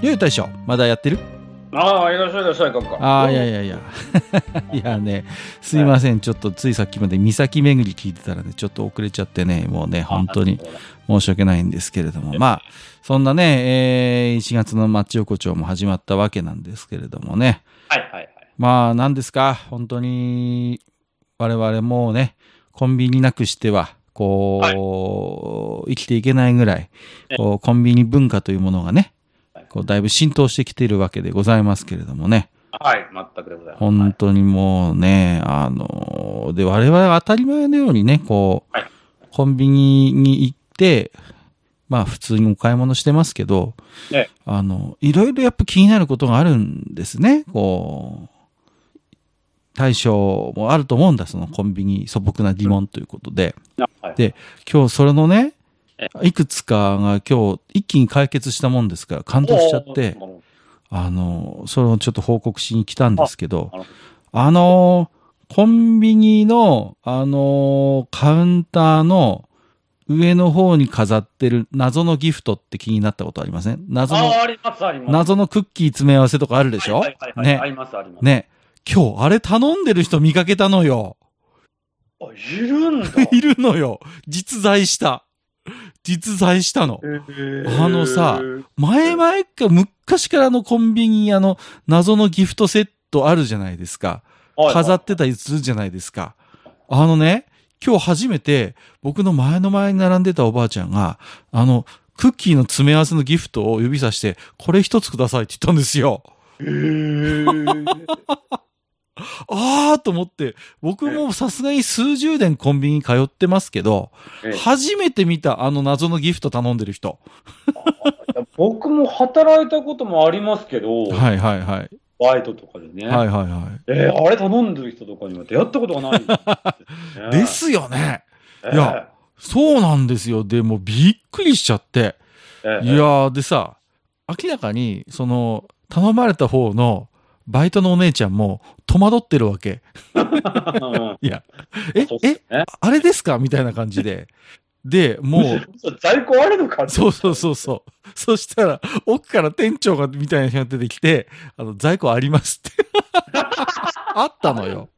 ゆう大将、まだやってる？ああ、いらっしゃいいらっしゃい、かか。ああ、いやいやいや。いやね、すいません。ちょっとついさっきまで岬巡り聞いてたらね、ちょっと遅れちゃってね、もうね、本当に申し訳ないんですけれども、まあ、そんなね、えー、1月のマッチ横丁も始まったわけなんですけれどもね。はいはいはい。まあ、何ですか、本当に、我々もうね、コンビニなくしては、こう、生きていけないぐらい、こう、コンビニ文化というものがね、こうだいぶ浸透してきているわけでございますけれどもね。はい、全くでございます。本当にもうね、あの、で、我々は当たり前のようにね、こう、はいコンビニに行って、まあ普通にお買い物してますけど、ねあの、いろいろやっぱ気になることがあるんですね。こう、対象もあると思うんだ、そのコンビニ素朴な疑問ということで。あはいで今日それのねえ、いくつかが今日一気に解決したもんですから感動しちゃって、あの、それをちょっと報告しに来たんですけどあの、コンビニの、あの、カウンターの上の方に飾ってる謎のギフトって気になったことありません？謎の。謎のクッキー詰め合わせとかあるでしょ？はいはいはいはいあね。ります、あります。ね。今日あれ頼んでる人見かけたのよ。あ、いるんだ。いるのよ。実在した。実在したの。あのさ前々か昔からのコンビニあの謎のギフトセットあるじゃないですか。飾ってたりするじゃないですか。あのね、今日初めて僕の前の前に並んでたおばあちゃんが、あの、クッキーの詰め合わせのギフトを指さして、これ一つくださいって言ったんですよ。へー あーと思って、僕もさすがに数十年コンビニ通ってますけど、ええ初めて見たあの謎のギフト頼んでる人。僕も働いたこともありますけど、はいはいはい。バイトとかでね。はいはいはえーあれ頼んでる人とかには出会ったことがないんで。ね。ですよね。えーいや、そうなんですよ。でもびっくりしちゃって。えーいやー、でさ、明らかに、その、頼まれた方の、バイトのお姉ちゃんも、戸惑ってるわけ。うん いや、ええ、ねあれですかみたいな感じで。で、もう、在庫あるのかそうそうそうそう。そしたら、奥から店長が、みたいな人が出てきて、あの、在庫ありますって。あったのよ。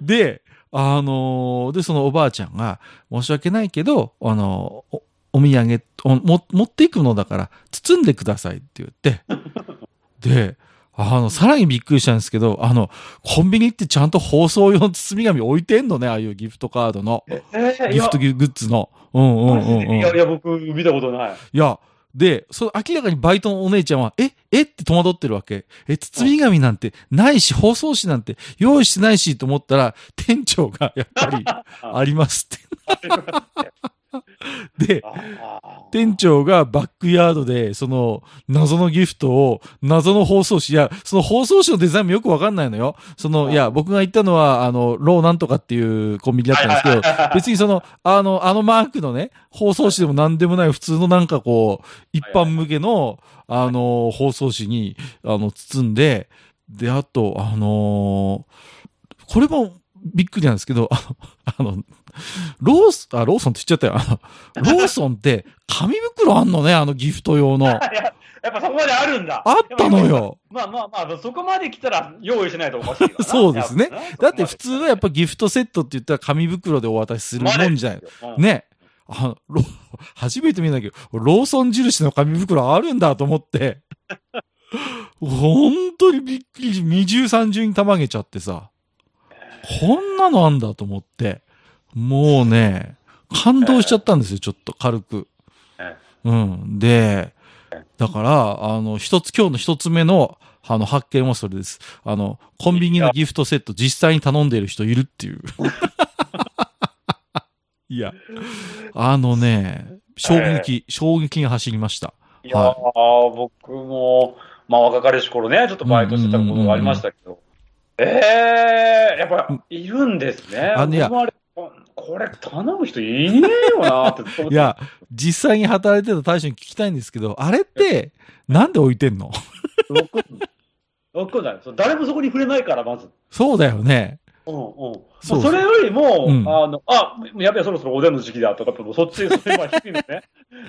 で、あのーで、そのおばあちゃんが、申し訳ないけど、あのーお、お土産おも、持っていくのだから、包んでくださいって言って。で、あの、さらにびっくりしたんですけど、あの、コンビニってちゃんと包装用の包み紙置いてんのね、ああいうギフトカードの。ギフトグッズの。うんうんうんうん。いやいや、僕、見たことない。いや、で、その明らかにバイトのお姉ちゃんは、ええって戸惑ってるわけ。え、包み紙なんてないし、包装紙なんて用意してないしと思ったら、店長がやっぱり ありますって。で、あ店長がバックヤードで、その謎のギフトを、謎の包装紙、いや、その包装紙のデザインもよくわかんないのよ。その、いや、僕が行ったのは、あの、ローなんとかっていうコンビニだったんですけど、別にその、あの、あのマークのね、包装紙でも何でもない普通のなんかこう、一般向けの、あの、包装紙に、あの、包んで、で、あと、あのこれもびっくりなんですけど、あの、あの、ロース、あ、ローソンって言っちゃったよ。ローソンって紙袋あんのね、あのギフト用の。ややっぱそこまであるんだ。ったのよ。まあまあまあ、そこまで来たら用意しないとおかしいかそうですねだって普通はやっぱギフトセットって言ったら紙袋でお渡しするもんじゃない。い。ね。あの、ロ初めて見たけど、ローソン印の紙袋あるんだと思って。本当にびっくりし、二重三重にたまげちゃってさ。こんなのあんだと思って。もうね、感動しちゃったんですよ、ちょっと軽く。えうん。で、だから、あの、一つ、今日の一つ目の、あの、発見はそれです。あの、コンビニのギフトセット実際に頼んでいる人いるっていう。いや、あのね、衝撃、衝撃が走りました。いやー、僕も、まあ若かりし頃ね、ちょっとバイトしてたことがありましたけど、ええやっぱいるんですね。あいやこれ頼む人いねえよなっていや、実際に働いてた大将に聞きたいんですけど、あれって、なんで置いてんの？僕、僕だよ。誰もそこに触れないから、まず。そうだよね。うんうん。そそうそれよりも、うんあの、あ、やべえ、そろそろおでんの時期だとかそっち、それは低いんですね。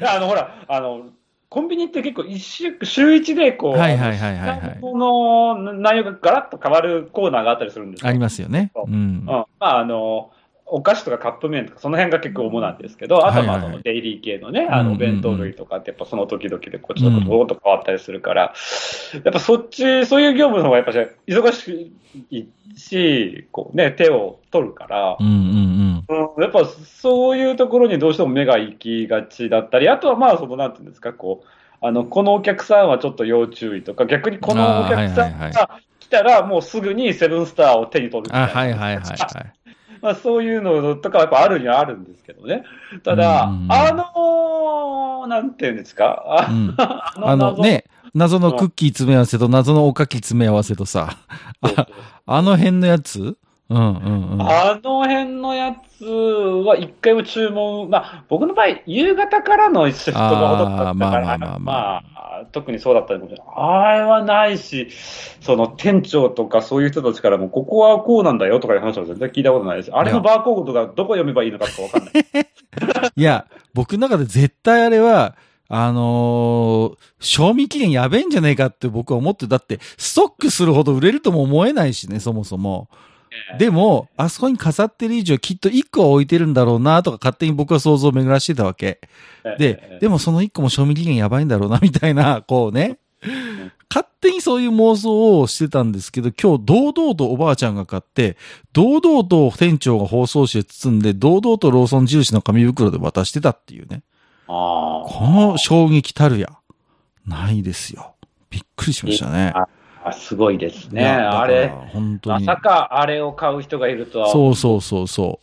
あの、ほら、あの、コンビニって結構一週、週一でこう、はいはいはいはいはい品物の内容がガラッと変わるコーナーがあったりするんですよ。ありますよね。うんうん。。まあ、あの、お菓子とかカップ麺とか、その辺が結構主なんですけど、あとはまあそのデイリー系のね、あの、お弁当類とかって、やっぱその時々でこっちのことと変わったりするから、やっぱそっち、そういう業務の方がやっぱし忙しいし、こうね、手を取るからう、んうんうん、やっぱそういうところにどうしても目が行きがちだったり、あとはまあ、その、なんていうんですか、こう、あの、このお客さんはちょっと要注意とか、逆にこのお客さんが来たら、もうすぐにセブンスターを手に取るみうん。たいはいはいはいはい。まあ、そういうのとかはやっぱあるにはあるんですけどね。ただ、あのーなんていうんですか、あうん。ああのね、謎のクッキー詰め合わせと謎のおかき詰め合わせとさ、あの辺のやつ？うんうんうん。あの辺のやつは一回も注文、まあ、僕の場合、夕方からのシフトがほとんどだったから、あーまあまあまあまあまあ特にそうだったかもしれない。あれはないし、その店長とかそういう人たちからも、ここはこうなんだよとかいう話は全然聞いたことないです。あれのバーコードがどこ読めばいいのかとかわかんない。いや、僕の中で絶対あれは、あのー賞味期限やべえんじゃねえかって僕は思って、だって、ストックするほど売れるとも思えないしね、そもそも。でも、あそこに飾ってる以上、きっと1個は置いてるんだろうな、とか勝手に僕は想像を巡らしてたわけ。で、でもその1個も賞味期限やばいんだろうな、みたいな、こうね。勝手にそういう妄想をしてたんですけど、今日堂々とおばあちゃんが買って、堂々と店長が包装紙で包んで、堂々とローソン印の紙袋で渡してたっていうね。あこの衝撃たるや、ないですよ。びっくりしましたね。あ、すごいですね。あれ、本当に。まさかあれを買う人がいるとは。そうそうそうそ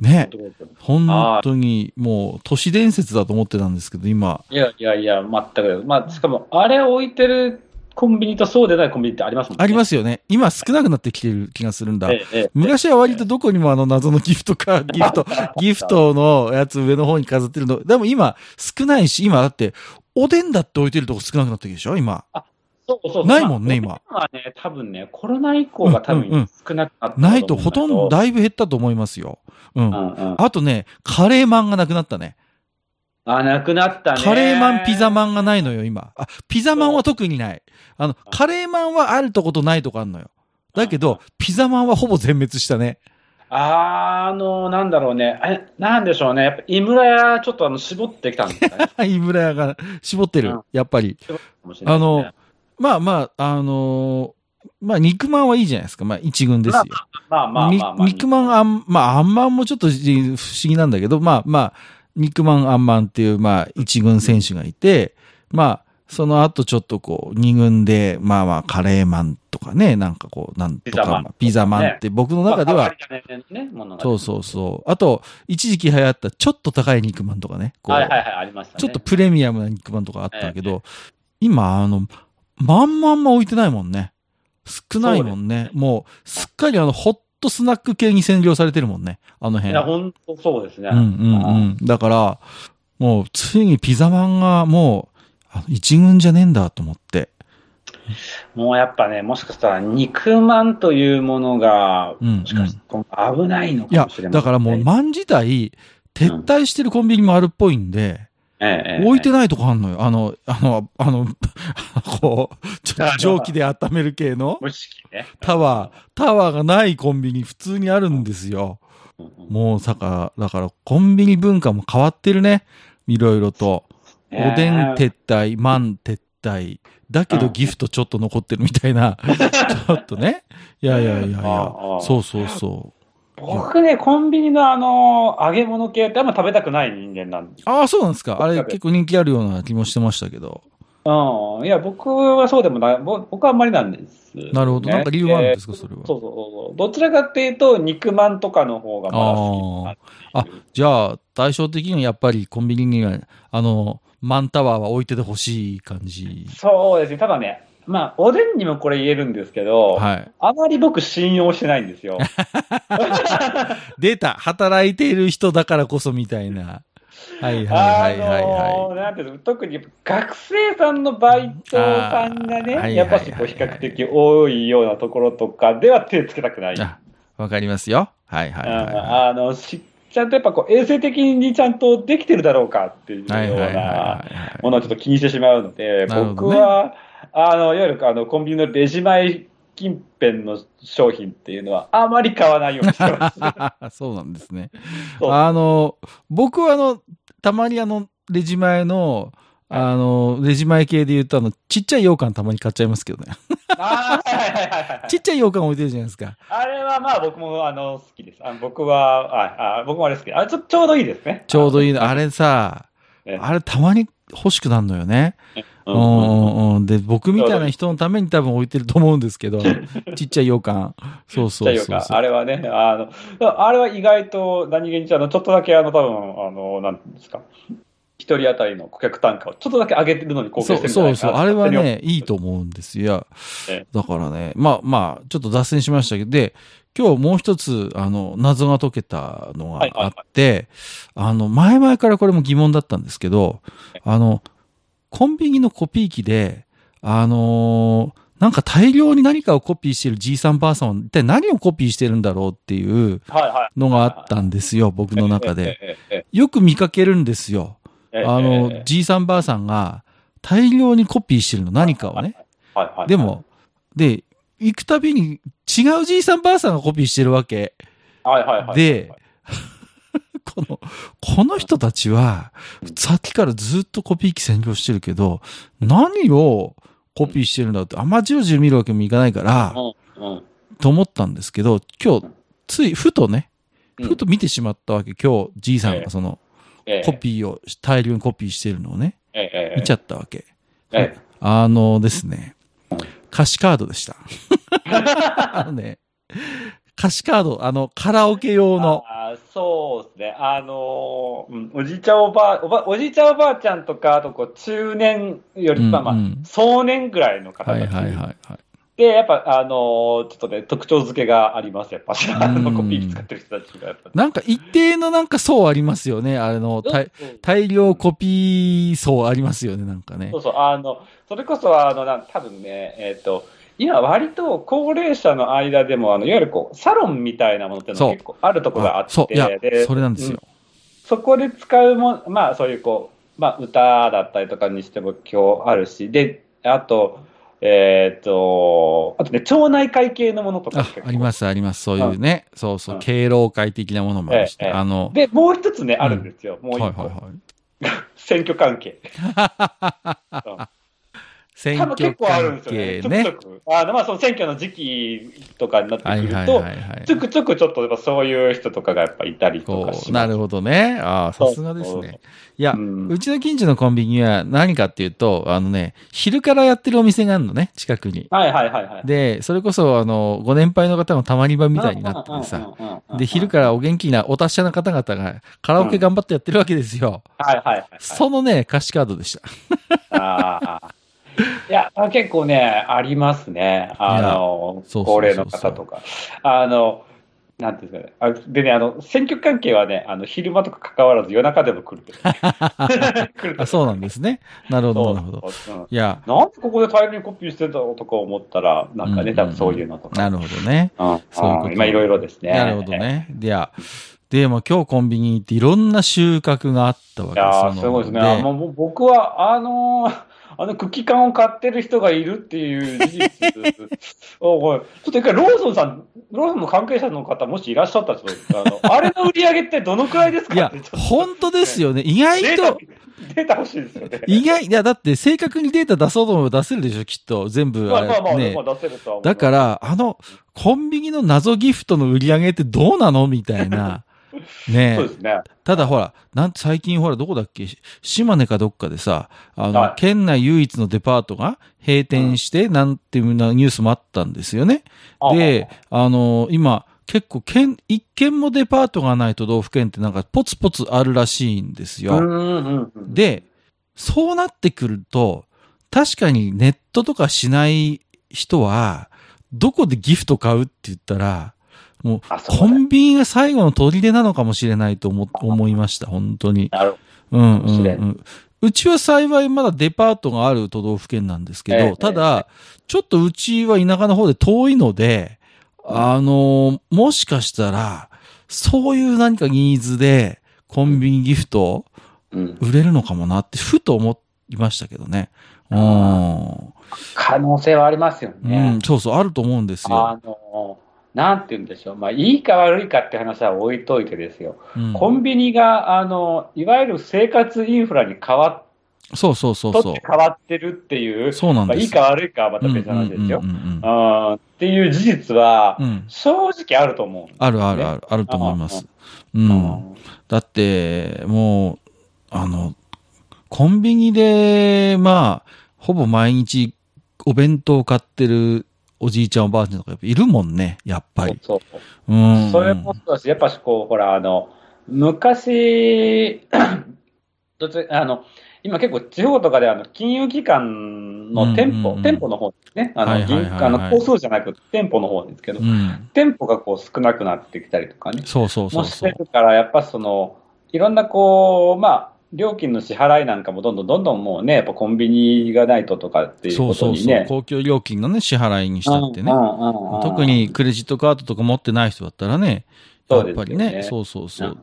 う。ね。う。本当にもう都市伝説だと思ってたんですけど、今。いやいやいや、全く。まあ、しかも、あれを置いてるコンビニとそうでないコンビニってありますもんね。ありますすよね。今少なくなってきてる気がするんだ。ええええ昔は割とどこにもあの謎のギフトか、ギフト、ギフトのやつ上の方に飾ってるの。でも今少ないし、今だって、おでんだって置いてるとこ少なくなってきるでしょ今。そうそうそうないもんねまあおでんはね、多分ね、コロナ以降が多分少なくなったないとほとんどだだいぶ減ったと思いますよ。うん。うんうん。あとね、カレーマンがなくなったね。あ、なくなったね。カレーマン、ピザマンがないのよ、今。あ、ピザマンは特にない。あの、カレーマンはあるとことないとこあるのよ。だけど、ピザマンはほぼ全滅したね。あーあの、なんだろうね。え、なんでしょうね。やっぱ、井村屋、ちょっとあの、絞ってきたんですかね。井村屋が絞ってるうん。やっぱり。ねあの、まあまあ、あのーまあ、肉まんはいいじゃないですか。まあ、一軍ですよ。まあまあにまあまあ。肉まんあん、まあ、あんまんもちょっと不思議なんだけど、まあまあ、肉まんあんまんっていう、まあ、一軍選手がいて、まあ、その後ちょっとこう、二軍で、まあまあ、カレーマンとかね、なんかこう、なんとか、ピザマンって僕の中では、そうそうそう。あと、一時期流行ったちょっと高い肉まんとかね、こう。ちょっとプレミアムな肉まんとかあったけえど、今、あの、まんまんま置いてないもんね。少ないもんね。もう、すっかりあの、ホットスナック系に占領されてるもんね。あの辺。いや、本当そうですね。うんうんうん。だから、もう、ついにピザマンがもう、一軍じゃねえんだと思って。もうやっぱね、もしかしたら肉まんというものが、うん、うんもしかしたら危ないのいやかもしれ、ない、だからもう、まん自体、撤退してるコンビニもあるっぽいんで、ええ、置いてない。とこあんのよ。あの、あの、あの、こう、ちょっと蒸気で温める系の。タワー、タワーがないコンビニ普通にあるんですよ。もうさか、だからコンビニ文化も変わってるね。いろいろと。おでん撤退、マン撤退。だけどギフトちょっと残ってるみたいな。ちょっとね。いやいやいやいや。そうそうそ僕ね、コンビニのあの、揚げ物系ってあんま食べたくない人間なんです。う。ああ、そうなんですか。あれ結構人気あるような気もしてましたけど。うん。いや、僕はそうでもない。ぼ僕はあんまりなんです、なるほど。なんか理由があるんですか、それは。そうそうそう。どちらかっていうと、肉まんとかの方がまだ好きかなっていうじゃあ、対照的にはやっぱりコンビニには、あの、マンタワーは置いててほしい感じ。そうですね。ただね、まあ、おでんにもこれ言えるんですけど、はい。あまり僕信用してないんですよ。出た働いている人だからこそみたいな。はいはいはいはいなんていうの特に学生さんのバイトさんがね、やっぱしこう比較的多いようなところとかでは手つけたくない。わかりますよ。はいはいはいはい。ああのしちゃんとやっぱこう衛生的にちゃんとできてるだろうかっていうようなはいものをちょっと気にしてしまうので、僕は、あの、いわゆるあのコンビニのレジ前近辺の商品っていうのはあまり買わないようにしてます。そうなんですね。あの、僕はあの、たまにあの、レジ前の、あの、レジ前系で言うとあの、ちっちゃい羊羹たまに買っちゃいますけどね。あーはいはいはいはいちっちゃい羊羹置いてるじゃないですか。あれはまあ僕もあの好きです。あ僕は、ああ僕もあれ好き。あちょちょうどいいですね。ちょうどいいの。あれさ、ねあれたまに欲しくなるのよね。うんんううん。で、僕みたいな人のために多分置いてると思うんですけど、ちっちゃい羊羹。そうそうそうそう。あれはね、あの、あれは意外と何気にあの、ちょっとだけあの、多分あの、なんですか。一人当たりの顧客単価をちょっとだけ上げてるのに貢そう献してるんじゃないかなそうそう。あれはね、いいと。と思うんですよ。えだからね、まあまあ、ちょっと脱線しましたけど、で、今日もう一つ、あの、謎が解けたのがあって、あの、前々からこれも疑問だったんですけど、あの、コンビニのコピー機で、あのーなんか大量に何かをコピーしてるじいさんばあさんは一体何をコピーしてるんだろうっていう。のがあったんですよ、僕の中で。よく見かけるんですよ。あのええ、じいさんばあさんが大量にコピーしてるの、何かをね。でも、で、行くたびに違うじいさんばあさんがコピーしてるわけ。で、この、この人たちは、さっきからずっとコピー機占領してるけど、何をコピーしてるんだって、あんまじろじろ見るわけにもいかないから、と思ったんですけど、今日、つい、ふとね、うんふと見てしまったわけ。今日、じいさんええがその、ええコピーを、大量にコピーしてるのをね、見ちゃったわけ。ええあのですね、歌詞カードでした。あのね、歌詞カード、あの、カラオケ用の、あーそうですね。あのーうんおじいちゃんおばあ、おば、おじいちゃんおばあちゃんとか、あとこう、中年より、うんまあまあうん、壮年ぐらいの方たち。はいはいはいはい。で、やっぱ、あのーちょっとね、特徴付けがあります、やっぱ。あの、うんコピー機使ってる人たちが、やっぱ。なんか一定のなんか層ありますよね。あの、大うん大量コピー層ありますよね、なんかねそ。うそう、あの、それこそ、あの、なん多分ね、えっ、と、今割と高齢者の間でも、あの、いわゆるこう、サロンみたいなものっての結構あるところがあって、あそう、いや、でそれなんですよ。そこで使うもん、まあそういうこう、まあ歌だったりとかにしても今日あるし、で、あと、えっ、と、あとね、町内会系のものとかあ、ありますす、あります。そういうね。そうそうう。ん敬老会的なものもあるしええええあの、で、もう一つね、あるんですよ。もう一個、はいはいはい。選挙関係。選多分結挙構あるん関ですよね。ちょくちょ。く。あの、まあその選挙の時期とかになってはいくると、はいはいはい。ちょくちょくちょっとやっぱそういう人とかがやっぱいたりとかし。なるほどね。ああ、さすがですね。いや、うんうちの近所のコンビニは何かっていうと、あのね、昼からやってるお店があるのね、近くに。はいはいはいはい。で、それこそ、あの、ご年配の方のたまり場みたいになっててさ、で、昼からお元気なお達者な方々がカラオケ頑張ってやってるわけですよ。ら。はいはいはい。そのね、歌詞カードでした。ああ。いや、結構ね、ありますね。あの、高齢の方とか。あの、なんていうんですかね。あでね、あの、選挙関係はね、あの、昼間とか関わらず夜中でも来る。来るあ、そうなんですね。なるほど、なるほど。いや、なんでここで大量にコピーしてたのとか思ったら、なんかね、うん多分そういうのとか。なるほどね。うんそういうことん今いろいろですね。なるほどね。で、いや、で、まあ今日コンビニに行っていろんな収穫があったわけいやーそのすごいですね。もう僕は、あのーあのクッキー缶を買ってる人がいるっていう事実おおいちょっと一回ローソンさん、ローソンの関係者の方、もしいらっしゃったら、あのあれの売り上げってどのくらいですかいや本当ですよね。意外と、、データ欲しいですよね。意外、いや、だって正確にデータ出そうと思えば出せるでしょ、きっと。全部。まあまあまあ、ねまあ出せるとは思うだから、あの、コンビニの謎ギフトの売り上げってどうなの？みたいな。ねそうですね。ただほら、なん最近ほら、どこだっけ？し島根かどっかでさ、あの、はい県内唯一のデパートが閉店して、なんていうなニュースもあったんですよね。で、あの、今、結構、県、一軒もデパートがない都道府県ってなんかポツポツあるらしいんですよ。で、そうなってくると、確かにネットとかしない人は、どこでギフト買うって言ったら、もうコンビニが最後の砦なのかもしれないと思思いました、本当に。なるほうんうんうん。うちは幸いまだデパートがある都道府県なんですけど、ええただ、ちょっとうちは田舎の方で遠いので、あの、もしかしたら、そういう何かニーズで、コンビニギフト。売れるのかもなって、ふと思いましたけどね。うん。可能性はありますようねん、。そうそう、あると思うんですよ。あの、なんて言うんでしょう。まあ、いいか悪いかって話は置いといてですよ。うんコンビニが、あの、いわゆる生活インフラに変わっ、そうそうそうそとって変わってるっていうう。、そうなんまあ、ですいいか悪いかはまた別の話ですよっていう事実はう、ん。正直あると思うんですあるあるある、あると思います。うん。うんだって、もう、あの、コンビニで、まあ、ほぼ毎日お弁当を買ってるおじいちゃんおばあちゃんとかいるもんね、やっぱり。そうそううん。それもそうだし、やっぱしこう、ほら、あの、昔、どあの、今結構地方とかであの金融機関の店舗、うんうんうん店舗の方ですね。あの、はいはいはいはい銀あの、交数じゃなくて店舗の方ですけど、うん。店舗がこう少なくなってきたりとかね。そうそうそうもしそう。てるから、やっぱその、いろんなこう、まあ、料金の支払いなんかもどんどんどんどんもうね、やっぱコンビニがないととかっていうそうことそうそう。にね。公共料金のね、支払いにしたってね特にクレジットカードとか持ってない人だったらね、やっぱりね、ねそうそうそう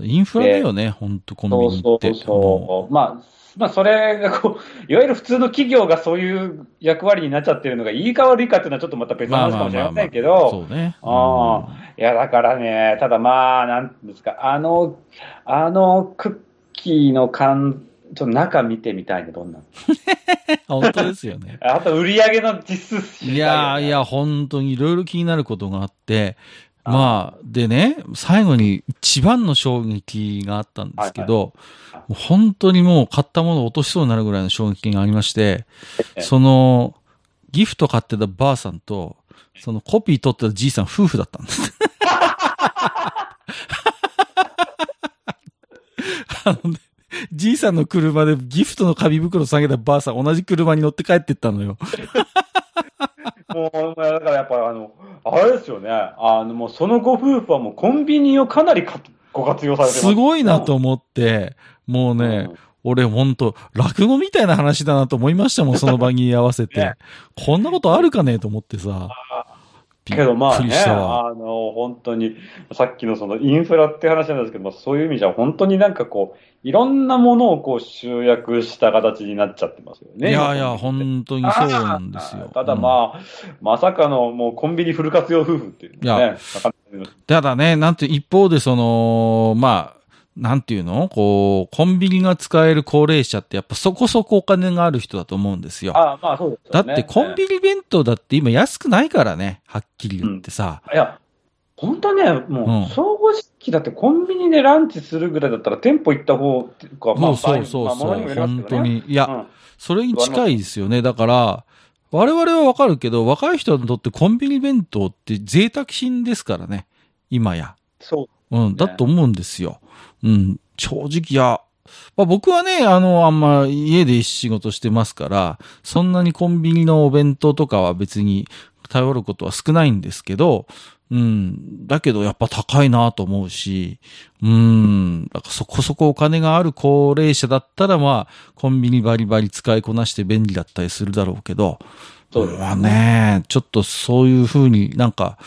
う。インフラだよね、ほんとコンビニって。そうそうそう。まあ、まあ、それがこう、いわゆる普通の企業がそういう役割になっちゃってるのが、いいか悪いかっていうのはちょっとまた別の話かもしれませんけど、そうね。あいや、だからね、ただまあ、なんですか、あの、あのクッキーの缶、ちょっと中見てみたいね、どんな 本当ですよね。あと、売り上げの実数知りたいやいや、本当にいろいろ気になることがあって、まあ、でね、最後に一番の衝撃があったんですけど、はいもう本当にもう買ったものを落としそうになるぐらいの衝撃がありまして、ええ。その、ギフト買ってたばあさんと、そのコピー取ってたじいさん夫婦だったんです。あのねじいさんの車でギフトの紙袋下げたばあさん同じ車に乗って帰ってったのよ。もう、だからやっぱ、あの、あれですよね、あの、もうそのご夫婦はもうコンビニをかなりかご活用されてます。すごいなと思って、もうね、俺ほんと、落語みたいな話だなと思いましたもん、その場に合わせてね。こんなことあるかねと思ってさ。びけどまあね。あの、本当に、さっきのそのインフラって話なんですけども、そういう意味じゃ本当になんかこう、いろんなものをこう集約した形になっちゃってますよね。いやいや、今本当にそうなんですよ。ただあ、まあ、まさかのもうコンビニフル活用夫婦っていうね、なかなかただね、なんて一方でその、まあ、なんていうの？こう、コンビニが使える高齢者ってやっぱそこそこお金がある人だと思うんですよ。ああまあそうですね。ってコンビニ弁当だって今安くないからね、はっきり言ってさ。いや、本当ね、うんもう、正直だってコンビニでランチするぐらいだったら店舗行った方っていうか、まあ、そうそうまあそうそう、ものにもよります本当に。いや、うんそれに近いですよね。だから、我々はわかるけど、若い人にとってコンビニ弁当って贅沢品ですからね。今や。そう。うん、だと思うんですよ。うん、正直、いや、まあ、僕はね、あの、あんま家で仕事してますから、そんなにコンビニのお弁当とかは別に頼ることは少ないんですけど、うん、だけどやっぱ高いなと思うし、うん、だからそこそこお金がある高齢者だったらまあ、コンビニバリバリ使いこなして便利だったりするだろうけど、そうですまあね、ちょっとそういうふうになんか、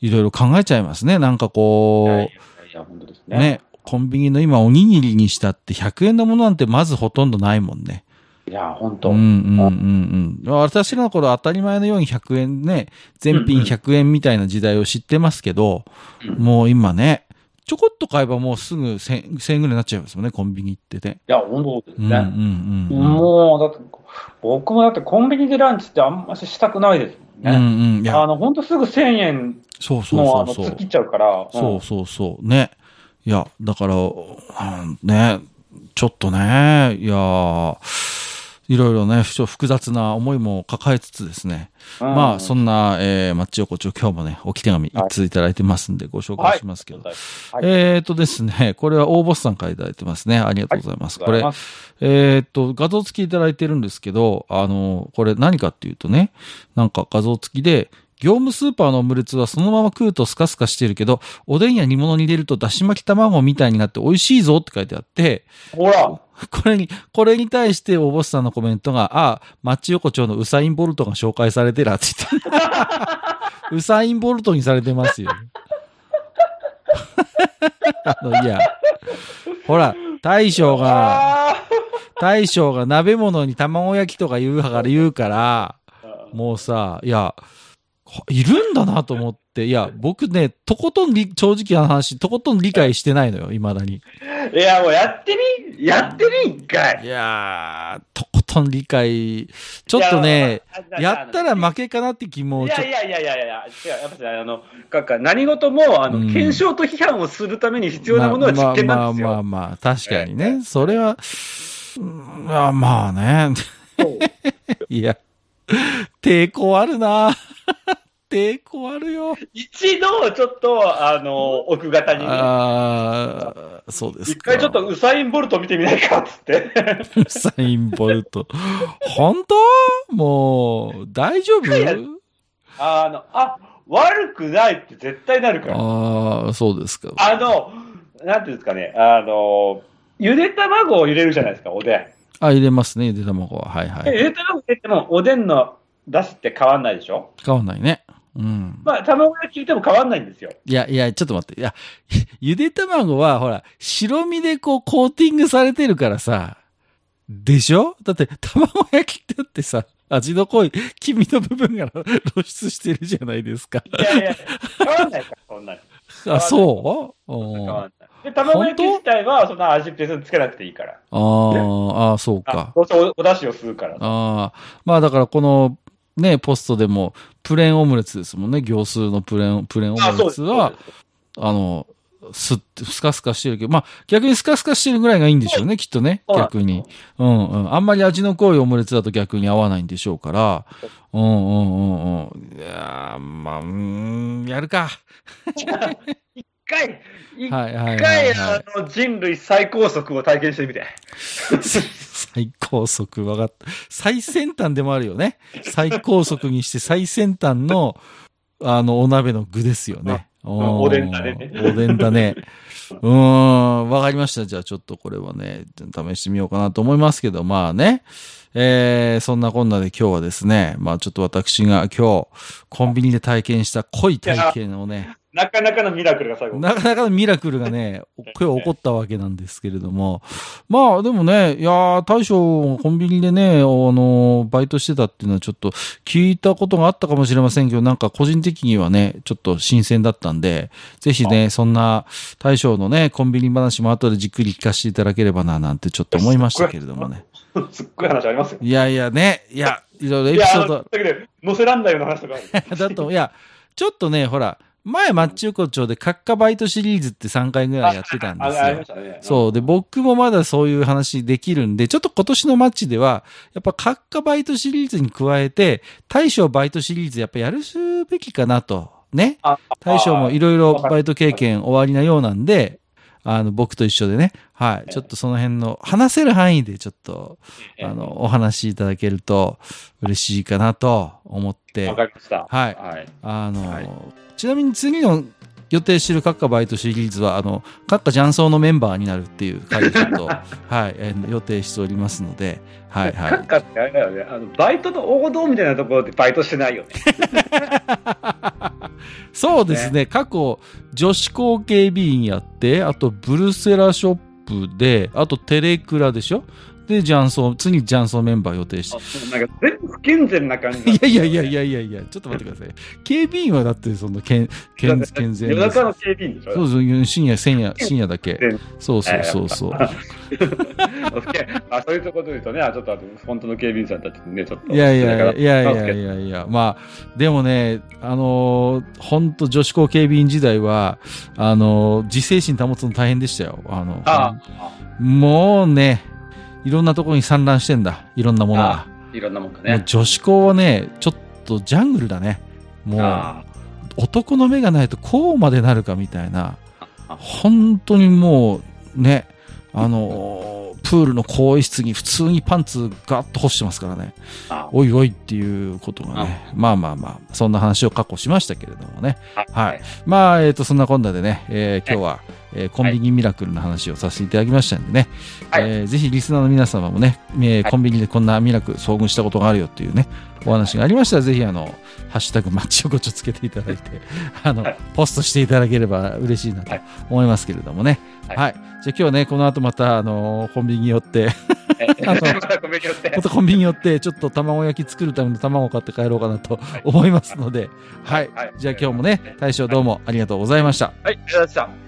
いろいろ考えちゃいますね。なんかこう、ね。ね、コンビニの今おにぎりにしたって100円のものなんてまずほとんどないもんね。いや、本当。うんうんうんうん。私らの頃当たり前のように100円ね、全品100円みたいな時代を知ってますけど、うんもう今ね、ちょこっと買えばもうすぐ1000 1000円ぐらいになっちゃいますもんね、コンビニ行ってね。いや、本当ですうんうんね。うんうん。もう、だって、僕もだってコンビニでランチってあんまししたくないですもんうんね。うん。いやあ、の、本当すぐ1000円そうそうもう、あの、そうそう突っ切。っちゃうから。んそうそうそう。ね。いや、だから、うんね、ちょっとね、いや、いろいろね、ふ複雑な思いも抱えつつですね。まあ、そんな、えー、マッチ横丁、今日もね、置き手紙一通いただいてますんで、ご紹介しますけど。はいえっ、とですね、これは大ボスさんからいただいてますね。ありがとうございます。これ、えっ、と、画像付きいただいてるんですけど、あの、これ何かっていうとね、なんか画像付きで、業務スーパーのオムレツはそのまま食うとスカスカしてるけど、おでんや煮物に入れるとだし巻き卵みたいになって美味しいぞって書いてあって、ほら、これに、これに対して大ボスさんのコメントが、ああ、マッチ横丁のウサインボルトが紹介されてらって言って。ウサインボルトにされてますよ。あの、いや、ほら、大将が、あ大将が鍋物に卵焼きとか言うから言うから、ーもうさ、いや、いるんだなと思って、いや、僕ね、とことんり、正直な話、とことん理解してないのよ、未だに。いや、もうやってみやってみ一回いやー、とことん理解、ちょっとね、いやったら負けかなって気もいやいやいやいやいや、違う、やっぱりあの、かか何事も、あの、うん検証と批判をするために必要なものは実験なんですよ。まあまあまあまあ、確かにね。それは、うんまあまあね。いや、抵抗あるな抵抗あるよ。一度、ちょっと、あの、奥方にね、ああ、そうですか。一回ちょっとウサイン・ボルト見てみないかっつって。ウサインボルト。本当？もう、大丈夫？あの、あ、悪くないって絶対なるから。ああ、そうですか。あの、なんていうんですかね、あの、ゆで卵を入れるじゃないですか、おでん。あ、入れますね、ゆで卵は。はいはでゆい。で卵入れても、おでんの出汁って変わんないでしょ？変わんないね。うん。まあ、卵焼きても変わんないんですよ。いや、いや、ちょっと待って。いや、ゆで卵は、ほら、白身でこう、コーティングされてるからさ、でしょ？だって、卵焼きってだってさ、味の濃い黄身の部分が 露出してるじゃないですか。いやいや、変わんないから、そんなに。あ、そう？うん変わんない。で、卵焼き自体は、そんな味別につけなくていいから。あーあー、そうあか。どうせおお出汁を吸うから。ああ、まあだからこの、ね、ポストでも、プレーンオムレツですもんね。行数のプレーン、プレーンオ。ムレツは、あの、すって、スカスカしてるけど、まあ逆にスカスカしてるぐらいがいいんでしょうね、きっとね、逆に。うんうん。あんまり味の濃いオムレツだと逆に合わないんでしょうから。うんうんうんうん。いやーまあ、うーん、やるか。一回、一はいはいはい、回、はい。あの、人類最高速を体験してみて。最高速、わかった。最先端でもあるよね。最高速にして最先端の、あの、お鍋の具ですよね。おおでんだねおでんだね。うーん、わかりました。じゃあちょっとこれはね、試してみようかなと思いますけど、まあね。えー、そんなこんなで今日はですね、まあちょっと私が今日、コンビニで体験した濃い体験をね、なかなかのミラクルが最後。なかなかのミラクルがね、今日起こったわけなんですけれども。まあでもね、いやー、大将、コンビニでね、あの、バイトしてたっていうのはちょっと聞いたことがあったかもしれませんけど、なんか個人的にはね、ちょっと新鮮だったんで、ぜひね、そんな大将のね、コンビニ話も後でじっくり聞かせていただければな、なんてちょっと思いましたけれどもね。すっごい話ありますよ。いやいやね、いや、いろいろエピソードだけど、載せらんないような話とかある。だと、いや、ちょっとね、ほら、前、マッチ横丁で、カッカバイトシリーズって3回ぐらいやってたんですよあありまし。たね。そう。で、僕もまだそういう話できるんで、ちょっと今年のマッチでは、やっぱ、カッカバイトシリーズに加えて、大将バイトシリーズやっぱやるべきかなと。ね。あ大将もいろいろバイト経験終わりなようなんで、あの、僕と一緒でね。はい。ちょっとその辺の、話せる範囲でちょっと、ええあの、お話しいただけると嬉しいかなと思ってわ、かりました。はいはい。あの、はいちなみに次の予定してるカッカバイトシリーズは、あの、カッカジャンソーのメンバーになるっていう回をちょっと、はい、えー予定しておりますので、はいはなんかってあれだよね、あの、バイトの王道みたいなところでバイトしてないよね。い。そうですね、過去、女子高警備員やって、あと、ブルセラショップで、あと、テレクラでしょ？で、ジャンソー、次ジャンソーメンバー予定してあなんか全部不健全な感じだいやいやいやいやいやいや、ちょっと待ってください。警備員はだって、その、健、健、健全夜中の警備員でしょ？そうそう、深夜、深夜、深夜 だけ全。そうそうそうそう。あ そういうところで言うとね、あちょっと本当の警備員さんたちにね、ちょっと。いやいやいやいやいやいやまあ、でもね、あのー、本当女子高警備員時代は、あのー、自制心保つの大変でしたよ。あの、あもうね、いろんなところに散乱してんだ。いろんなものが。いろんなもんがもうね。女子校はね、ちょっとジャングルだね。もう、あ男の目がないとこうまでなるかみたいなあ、本当にもう、ね、あのー プールの更衣室に普通にパンツガッと干してますからね。あおいおいっていうことがね。まあまあまあ、そんな話を過去しましたけれどもね。はい。まあ、えっ、と、そんなこんなでね、えー今日は、えーコンビニミラクルの話をさせていただきましたんでね、はい。えーぜひリスナーの皆様もね、えーコンビニでこんなミラクル遭遇したことがあるよっていうね、お話がありましたら、ぜひあの、ハッシュタグマッチ横丁つけていただいて、あの、はい。ポストしていただければ嬉しいなとはい。思いますけれどもね。は。はい。いじゃあ今日はね、この後また、あの、コンビニに寄って、えあのごめんよって。またコンビニに寄って、ちょっと卵焼き作るための卵を買って帰ろうかなと思いますので、はい。はい。じゃあ今日もね、大将どうもありがとうございました。はい、ありがとうございました。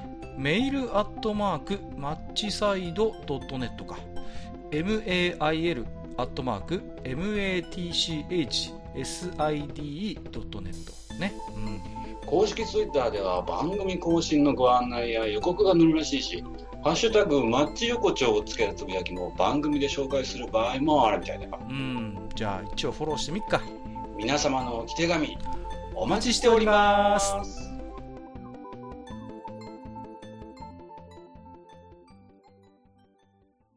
メールアットマークマッチサイドドットネットか。mail アットマーク matchside ドットネット。ね。うん。公式ツイッターでは番組更新のご案内や予告が載るらしいし、ハッシュタグマッチ横丁をつけたつぶやきも番組で紹介する場合もあるみたいだよ。うん。じゃあ一応フォローしてみっか。皆様のお手紙、おお待ちしております。